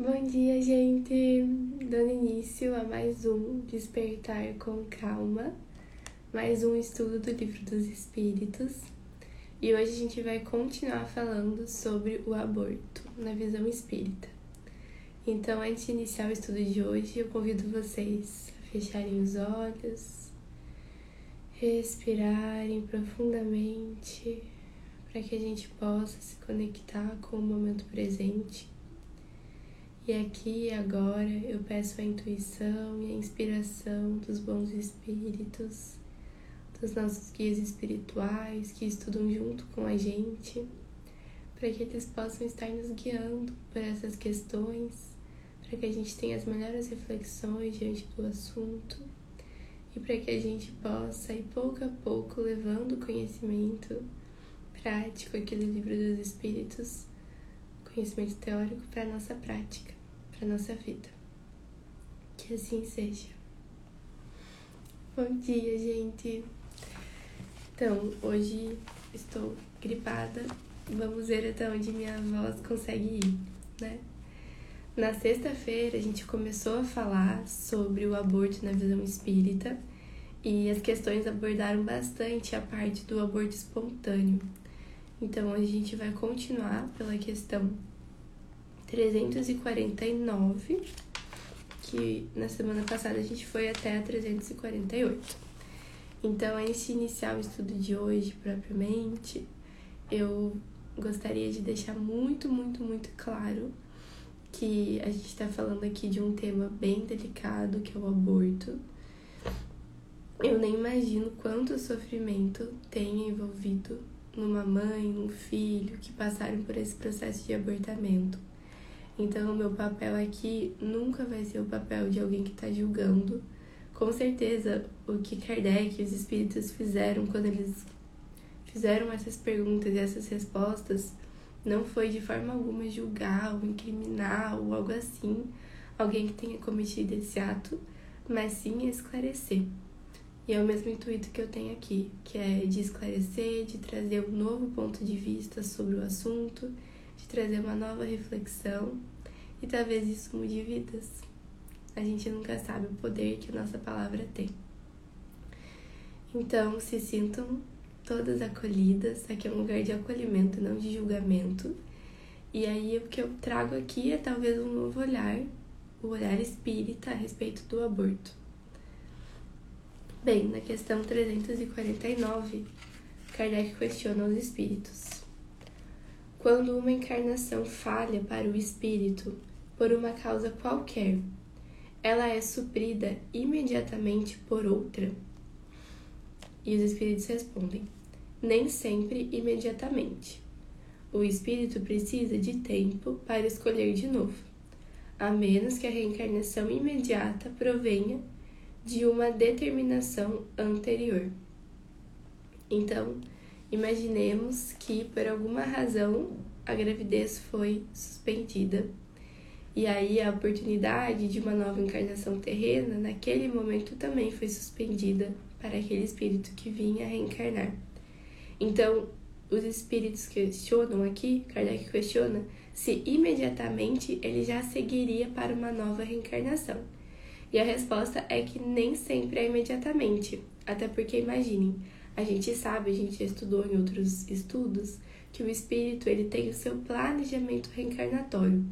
Bom dia, gente! Dando início a mais um Despertar com Calma, mais um estudo do Livro dos Espíritos. E hoje a gente vai continuar falando sobre o aborto na visão espírita. Então, antes de iniciar o estudo de hoje, eu convido vocês a fecharem os olhos, respirarem profundamente para que a gente possa se conectar com o momento presente e aqui e agora eu peço a intuição e a inspiração dos bons espíritos, dos nossos guias espirituais que estudam junto com a gente, para que eles possam estar nos guiando por essas questões, para que a gente tenha as melhores reflexões diante do assunto e para que a gente possa ir pouco a pouco levando o conhecimento prático aqui do Livro dos Espíritos, conhecimento teórico para a nossa prática para nossa vida. Que assim seja. Bom dia, gente. Então, hoje estou gripada. Vamos ver até onde minha voz consegue ir, né? Na sexta-feira a gente começou a falar sobre o aborto na visão espírita e as questões abordaram bastante a parte do aborto espontâneo. Então a gente vai continuar pela questão 349, que na semana passada a gente foi até a 348. Então, antes de iniciar o estudo de hoje propriamente, eu gostaria de deixar muito, muito, muito claro que a gente está falando aqui de um tema bem delicado, que é o aborto. Eu nem imagino quanto sofrimento tem envolvido numa mãe, num filho que passaram por esse processo de abortamento. Então, o meu papel aqui nunca vai ser o papel de alguém que está julgando. Com certeza, o que Kardec e os espíritos fizeram quando eles fizeram essas perguntas e essas respostas não foi de forma alguma julgar ou incriminar ou algo assim alguém que tenha cometido esse ato, mas sim esclarecer. E é o mesmo intuito que eu tenho aqui, que é de esclarecer, de trazer um novo ponto de vista sobre o assunto trazer uma nova reflexão e talvez isso mude vidas. A gente nunca sabe o poder que a nossa palavra tem. Então, se sintam todas acolhidas. Aqui é um lugar de acolhimento, não de julgamento. E aí, o que eu trago aqui é talvez um novo olhar, o olhar espírita a respeito do aborto. Bem, na questão 349, Kardec questiona os espíritos. Quando uma encarnação falha para o espírito por uma causa qualquer, ela é suprida imediatamente por outra? E os espíritos respondem: nem sempre imediatamente. O espírito precisa de tempo para escolher de novo, a menos que a reencarnação imediata provenha de uma determinação anterior. Então, Imaginemos que por alguma razão a gravidez foi suspendida. E aí a oportunidade de uma nova encarnação terrena, naquele momento também foi suspendida para aquele espírito que vinha reencarnar. Então, os espíritos questionam aqui, Kardec questiona, se imediatamente ele já seguiria para uma nova reencarnação. E a resposta é que nem sempre é imediatamente, até porque imaginem, a gente sabe, a gente estudou em outros estudos, que o espírito ele tem o seu planejamento reencarnatório.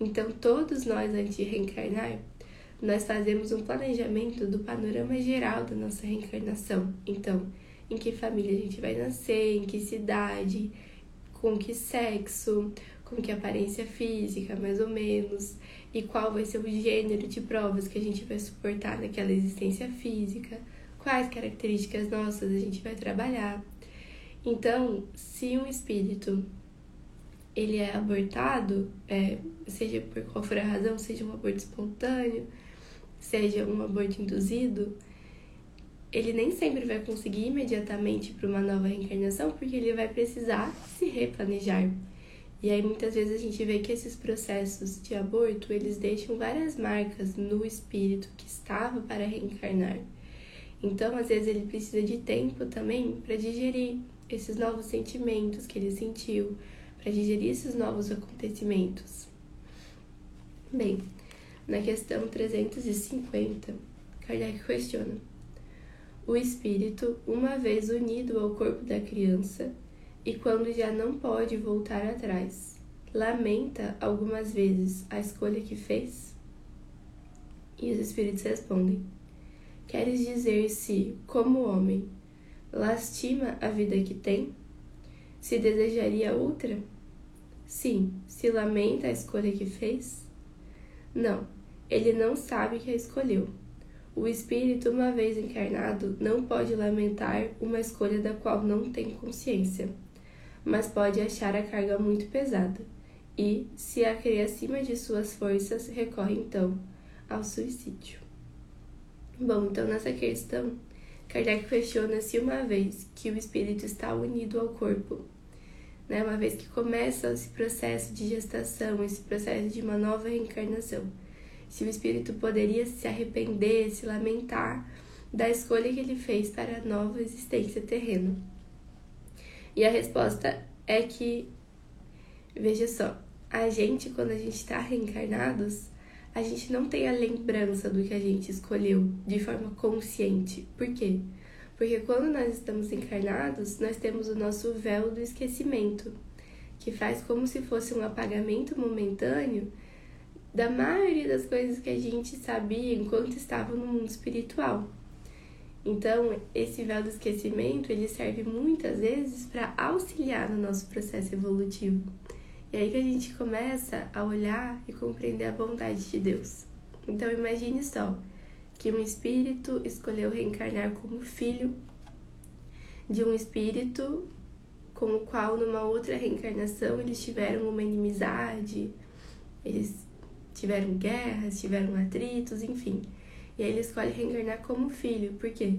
Então, todos nós, antes de reencarnar, nós fazemos um planejamento do panorama geral da nossa reencarnação. Então, em que família a gente vai nascer, em que cidade, com que sexo, com que aparência física, mais ou menos, e qual vai ser o gênero de provas que a gente vai suportar naquela existência física quais características nossas a gente vai trabalhar. Então, se um espírito ele é abortado, é, seja por qual for a razão, seja um aborto espontâneo, seja um aborto induzido, ele nem sempre vai conseguir imediatamente para uma nova reencarnação, porque ele vai precisar se replanejar. E aí muitas vezes a gente vê que esses processos de aborto, eles deixam várias marcas no espírito que estava para reencarnar. Então, às vezes, ele precisa de tempo também para digerir esses novos sentimentos que ele sentiu, para digerir esses novos acontecimentos. Bem, na questão 350, Kardec questiona: O espírito, uma vez unido ao corpo da criança, e quando já não pode voltar atrás, lamenta algumas vezes a escolha que fez? E os espíritos respondem: Queres dizer se, como homem, lastima a vida que tem? Se desejaria outra? Sim, se lamenta a escolha que fez? Não, ele não sabe que a escolheu. O espírito, uma vez encarnado, não pode lamentar uma escolha da qual não tem consciência, mas pode achar a carga muito pesada e, se a crê acima de suas forças, recorre então ao suicídio. Bom, então nessa questão, Kardec questiona se uma vez que o espírito está unido ao corpo, né, uma vez que começa esse processo de gestação, esse processo de uma nova reencarnação, se o espírito poderia se arrepender, se lamentar da escolha que ele fez para a nova existência terrena. E a resposta é que, veja só, a gente, quando a gente está reencarnados, a gente não tem a lembrança do que a gente escolheu de forma consciente. Por quê? Porque quando nós estamos encarnados, nós temos o nosso véu do esquecimento, que faz como se fosse um apagamento momentâneo da maioria das coisas que a gente sabia enquanto estava no mundo espiritual. Então, esse véu do esquecimento, ele serve muitas vezes para auxiliar no nosso processo evolutivo. E aí que a gente começa a olhar e compreender a bondade de Deus. Então imagine só que um espírito escolheu reencarnar como filho de um espírito com o qual numa outra reencarnação eles tiveram uma inimizade, eles tiveram guerras, tiveram atritos, enfim. E aí ele escolhe reencarnar como filho. Por quê?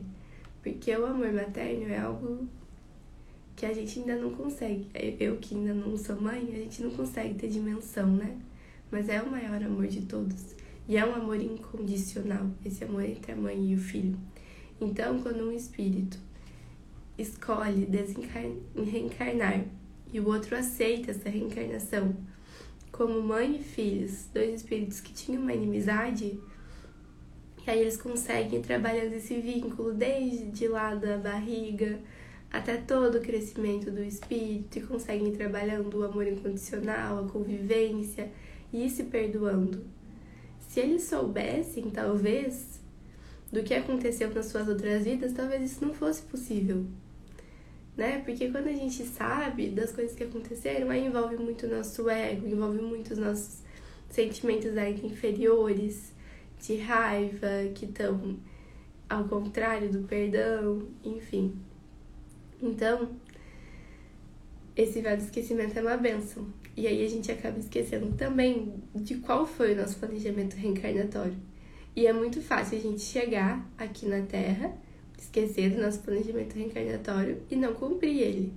Porque o amor materno é algo que a gente ainda não consegue. Eu que ainda não sou mãe, a gente não consegue ter dimensão, né? Mas é o maior amor de todos. E é um amor incondicional, esse amor entre a mãe e o filho. Então, quando um espírito escolhe reencarnar e o outro aceita essa reencarnação como mãe e filhos, dois espíritos que tinham uma inimizade, e aí eles conseguem trabalhando esse vínculo desde lá da barriga, até todo o crescimento do espírito e conseguem trabalhando o amor incondicional, a convivência e ir se perdoando. Se eles soubessem, talvez, do que aconteceu nas suas outras vidas, talvez isso não fosse possível. Né? Porque quando a gente sabe das coisas que aconteceram, aí envolve muito o nosso ego, envolve muito os nossos sentimentos ainda inferiores, de raiva, que estão ao contrário do perdão, enfim. Então, esse véu do esquecimento é uma benção. E aí a gente acaba esquecendo também de qual foi o nosso planejamento reencarnatório. E é muito fácil a gente chegar aqui na Terra, esquecer do nosso planejamento reencarnatório e não cumprir ele.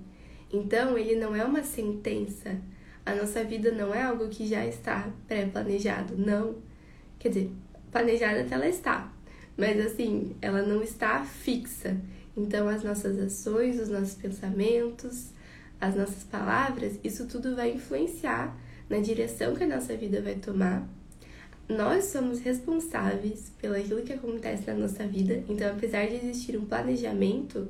Então, ele não é uma sentença. A nossa vida não é algo que já está pré-planejado, não. Quer dizer, planejada até ela está, mas assim, ela não está fixa. Então, as nossas ações, os nossos pensamentos, as nossas palavras, isso tudo vai influenciar na direção que a nossa vida vai tomar. Nós somos responsáveis pelo aquilo que acontece na nossa vida, então, apesar de existir um planejamento,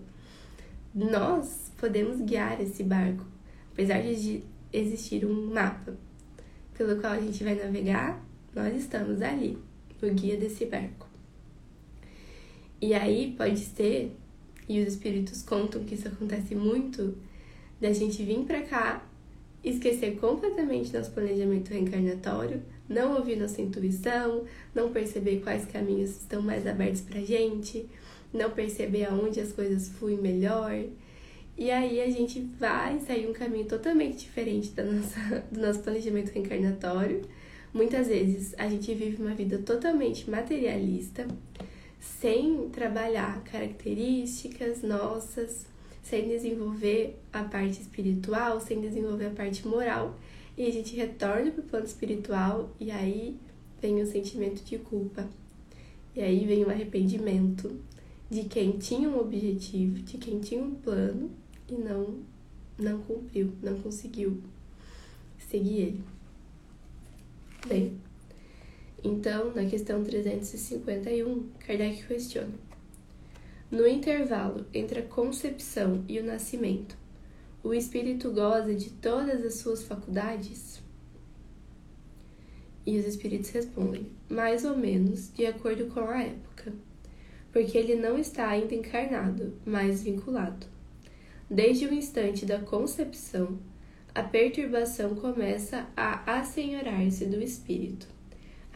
nós podemos guiar esse barco, apesar de existir um mapa pelo qual a gente vai navegar, nós estamos ali, no guia desse barco. E aí pode ser e os espíritos contam que isso acontece muito, da gente vir para cá, esquecer completamente nosso planejamento reencarnatório, não ouvir nossa intuição, não perceber quais caminhos estão mais abertos pra gente, não perceber aonde as coisas fluem melhor. E aí a gente vai sair um caminho totalmente diferente da nossa, do nosso planejamento reencarnatório. Muitas vezes a gente vive uma vida totalmente materialista, sem trabalhar características nossas, sem desenvolver a parte espiritual, sem desenvolver a parte moral, e a gente retorna para o plano espiritual e aí vem o sentimento de culpa. E aí vem o arrependimento de quem tinha um objetivo, de quem tinha um plano e não não cumpriu, não conseguiu seguir ele. Bem, Então, na questão 351, Kardec questiona: No intervalo entre a concepção e o nascimento, o espírito goza de todas as suas faculdades? E os espíritos respondem: mais ou menos, de acordo com a época, porque ele não está ainda encarnado, mas vinculado. Desde o instante da concepção, a perturbação começa a assenhorar-se do espírito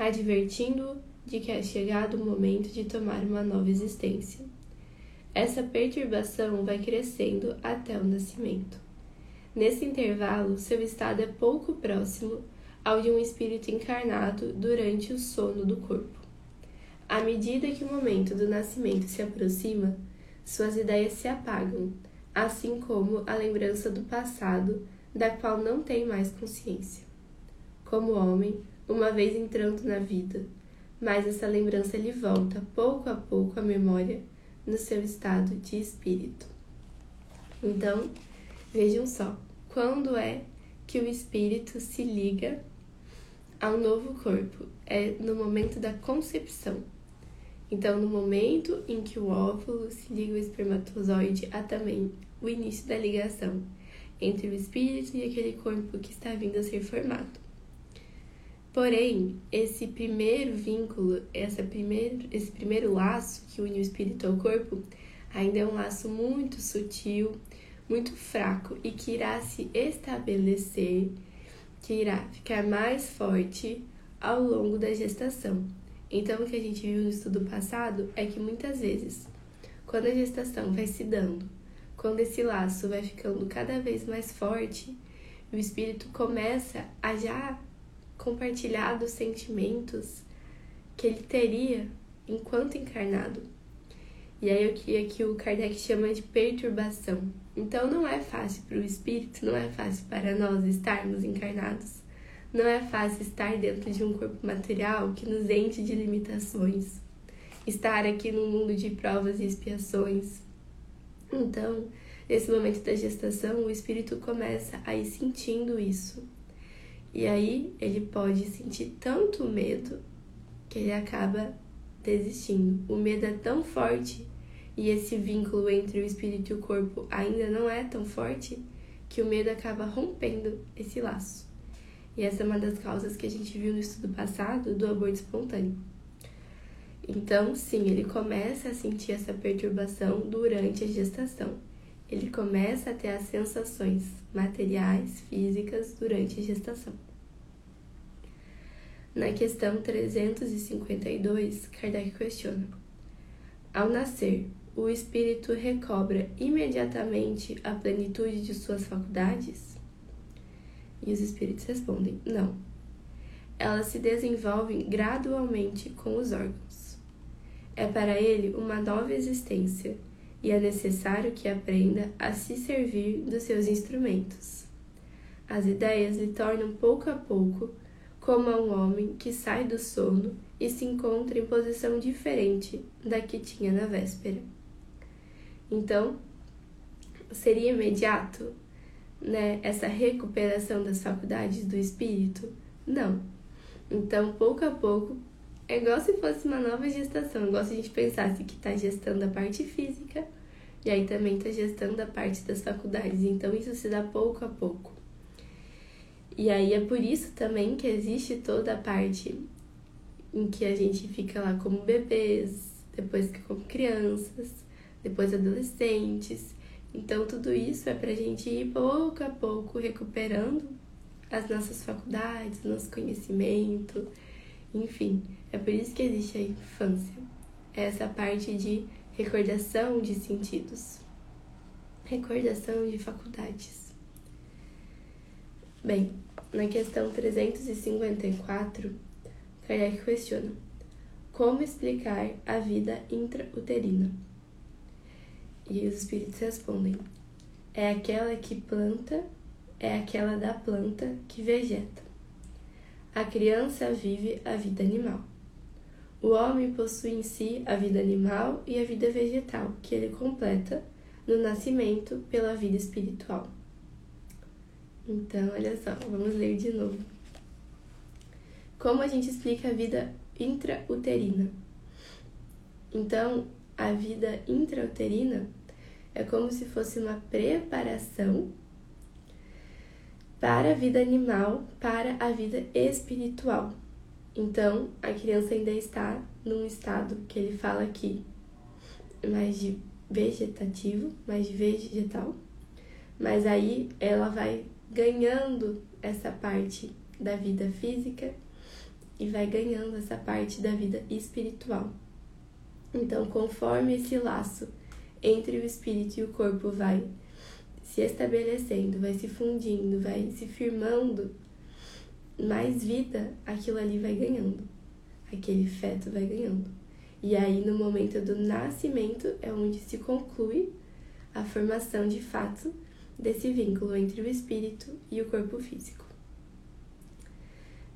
advertindo-o de que é chegado o momento de tomar uma nova existência. Essa perturbação vai crescendo até o nascimento. Nesse intervalo, seu estado é pouco próximo ao de um espírito encarnado durante o sono do corpo. À medida que o momento do nascimento se aproxima, suas ideias se apagam, assim como a lembrança do passado, da qual não tem mais consciência. Como homem, uma vez entrando na vida, mas essa lembrança lhe volta pouco a pouco à memória no seu estado de espírito. Então, vejam só, quando é que o espírito se liga ao novo corpo? É no momento da concepção. Então, no momento em que o óvulo se liga ao espermatozoide, há também o início da ligação entre o espírito e aquele corpo que está vindo a ser formado. Porém, esse primeiro vínculo, essa primeiro, esse primeiro laço que une o espírito ao corpo, ainda é um laço muito sutil, muito fraco e que irá se estabelecer, que irá ficar mais forte ao longo da gestação. Então, o que a gente viu no estudo passado é que muitas vezes, quando a gestação vai se dando, quando esse laço vai ficando cada vez mais forte, o espírito começa a já compartilhar dos sentimentos que ele teria enquanto encarnado. E aí o que o Kardec chama de perturbação. Então não é fácil para o espírito, não é fácil para nós estarmos encarnados. Não é fácil estar dentro de um corpo material que nos enche de limitações. Estar aqui no mundo de provas e expiações. Então, nesse momento da gestação, o espírito começa a ir sentindo isso e aí ele pode sentir tanto medo que ele acaba desistindo. O medo é tão forte e esse vínculo entre o espírito e o corpo ainda não é tão forte que o medo acaba rompendo esse laço. E essa é uma das causas que a gente viu no estudo passado do aborto espontâneo. Então, sim, ele começa a sentir essa perturbação durante a gestação ele começa a ter as sensações materiais, físicas durante a gestação. Na questão 352, Kardec questiona: Ao nascer, o espírito recobra imediatamente a plenitude de suas faculdades? E os espíritos respondem: Não. Elas se desenvolvem gradualmente com os órgãos. É para ele uma nova existência e é necessário que aprenda a se servir dos seus instrumentos. As ideias lhe tornam pouco a pouco como a um homem que sai do sono e se encontra em posição diferente da que tinha na véspera. Então, seria imediato né, essa recuperação das faculdades do espírito? Não. Então, pouco a pouco, é igual se fosse uma nova gestação, igual se a gente pensasse que está gestando a parte física e aí também está gestando a parte das faculdades. Então isso se dá pouco a pouco. E aí é por isso também que existe toda a parte em que a gente fica lá como bebês, depois como crianças, depois adolescentes. Então tudo isso é para a gente ir pouco a pouco recuperando as nossas faculdades, nosso conhecimento, enfim, é por isso que existe a infância. É essa parte de recordação de sentidos, recordação de faculdades. Bem, na questão 354, Kardec questiona: como explicar a vida intrauterina? E os espíritos respondem: é aquela que planta, é aquela da planta que vegeta. A criança vive a vida animal. O homem possui em si a vida animal e a vida vegetal, que ele completa no nascimento pela vida espiritual. Então, olha só, vamos ler de novo. como a gente explica a vida intrauterina? Então, a vida intrauterina é como se fosse uma preparação para a vida animal, para a vida espiritual. Então, a criança ainda está num estado que ele fala aqui mais de vegetativo, mais de vegetal, mas aí ela vai ganhando essa parte da vida física e vai ganhando essa parte da vida espiritual. Então, conforme esse laço entre o espírito e o corpo vai se estabelecendo, vai se fundindo, vai se firmando, mais vida aquilo ali vai ganhando. Aquele feto vai ganhando. E aí, no momento do nascimento, é onde se conclui a formação de fato desse vínculo entre o espírito e o corpo físico.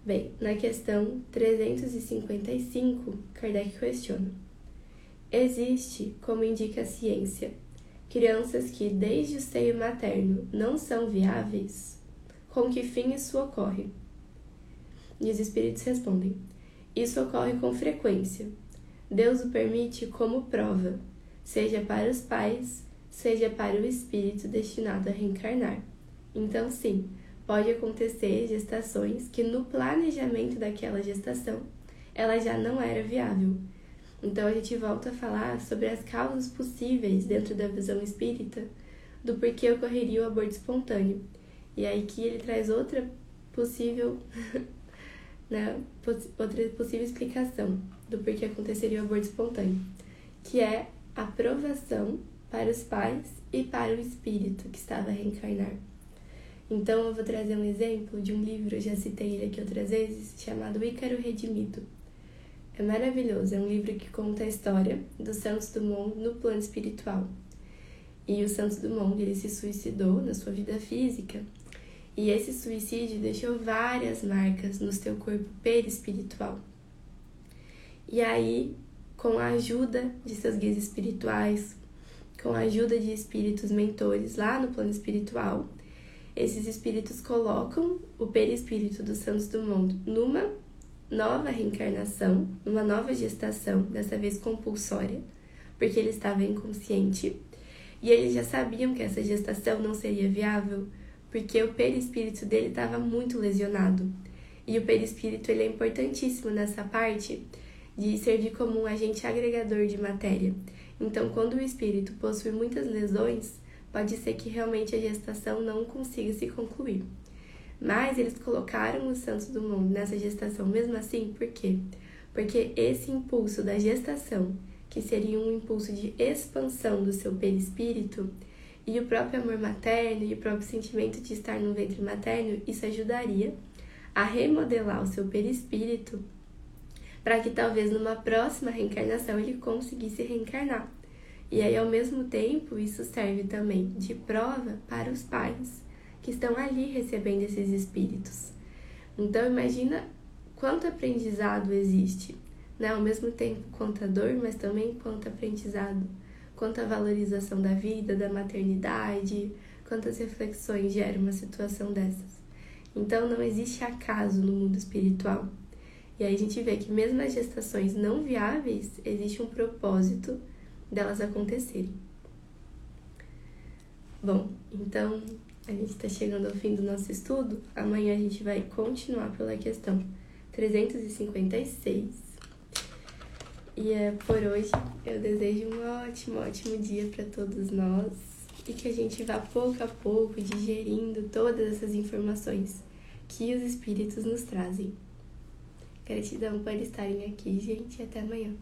Bem, na questão 355, Kardec questiona: Existe, como indica a ciência, crianças que desde o seio materno não são viáveis? Com que fim isso ocorre? E os espíritos respondem: Isso ocorre com frequência. Deus o permite como prova, seja para os pais, seja para o espírito destinado a reencarnar. Então, sim, pode acontecer gestações que no planejamento daquela gestação ela já não era viável. Então a gente volta a falar sobre as causas possíveis dentro da visão espírita do porquê ocorreria o aborto espontâneo. E aí que ele traz outra possível, né, outra possível explicação do porquê aconteceria o aborto espontâneo, que é a provação para os pais e para o espírito que estava a reencarnar. Então eu vou trazer um exemplo de um livro, já citei ele aqui outras vezes, chamado Ícaro Redimido. É maravilhoso, é um livro que conta a história do Santos Dumont no plano espiritual. E o Santos Dumont, ele se suicidou na sua vida física, e esse suicídio deixou várias marcas no seu corpo perispiritual. E aí, com a ajuda de seus guias espirituais, com a ajuda de espíritos mentores lá no plano espiritual, esses espíritos colocam o perispírito do Santos Dumont numa nova reencarnação, numa nova gestação, dessa vez compulsória, porque ele estava inconsciente. E eles já sabiam que essa gestação não seria viável, porque o perispírito dele estava muito lesionado. E o perispírito ele é importantíssimo nessa parte de servir como um agente agregador de matéria. Então, quando o espírito possui muitas lesões, pode ser que realmente a gestação não consiga se concluir. Mas eles colocaram o Santos Dumont nessa gestação mesmo assim, por quê? Porque esse impulso da gestação, que seria um impulso de expansão do seu perispírito, e o próprio amor materno e o próprio sentimento de estar no ventre materno, isso ajudaria a remodelar o seu perispírito para que talvez numa próxima reencarnação ele conseguisse reencarnar. E aí, ao mesmo tempo, isso serve também de prova para os pais que estão ali recebendo esses espíritos. Então, imagina quanto aprendizado existe, né? Ao mesmo tempo, quanto dor, mas também quanto aprendizado, quanta valorização da vida, da maternidade, quantas reflexões gera uma situação dessas. Então, não existe acaso no mundo espiritual. E aí a gente vê que mesmo nas gestações não viáveis, existe um propósito delas acontecerem. Bom, então a gente está chegando ao fim do nosso estudo. Amanhã a gente vai continuar pela questão 356. E é por hoje eu desejo um ótimo, ótimo dia para todos nós e que a gente vá pouco a pouco digerindo todas essas informações que os espíritos nos trazem. Gratidão por estarem aqui, gente, e até amanhã.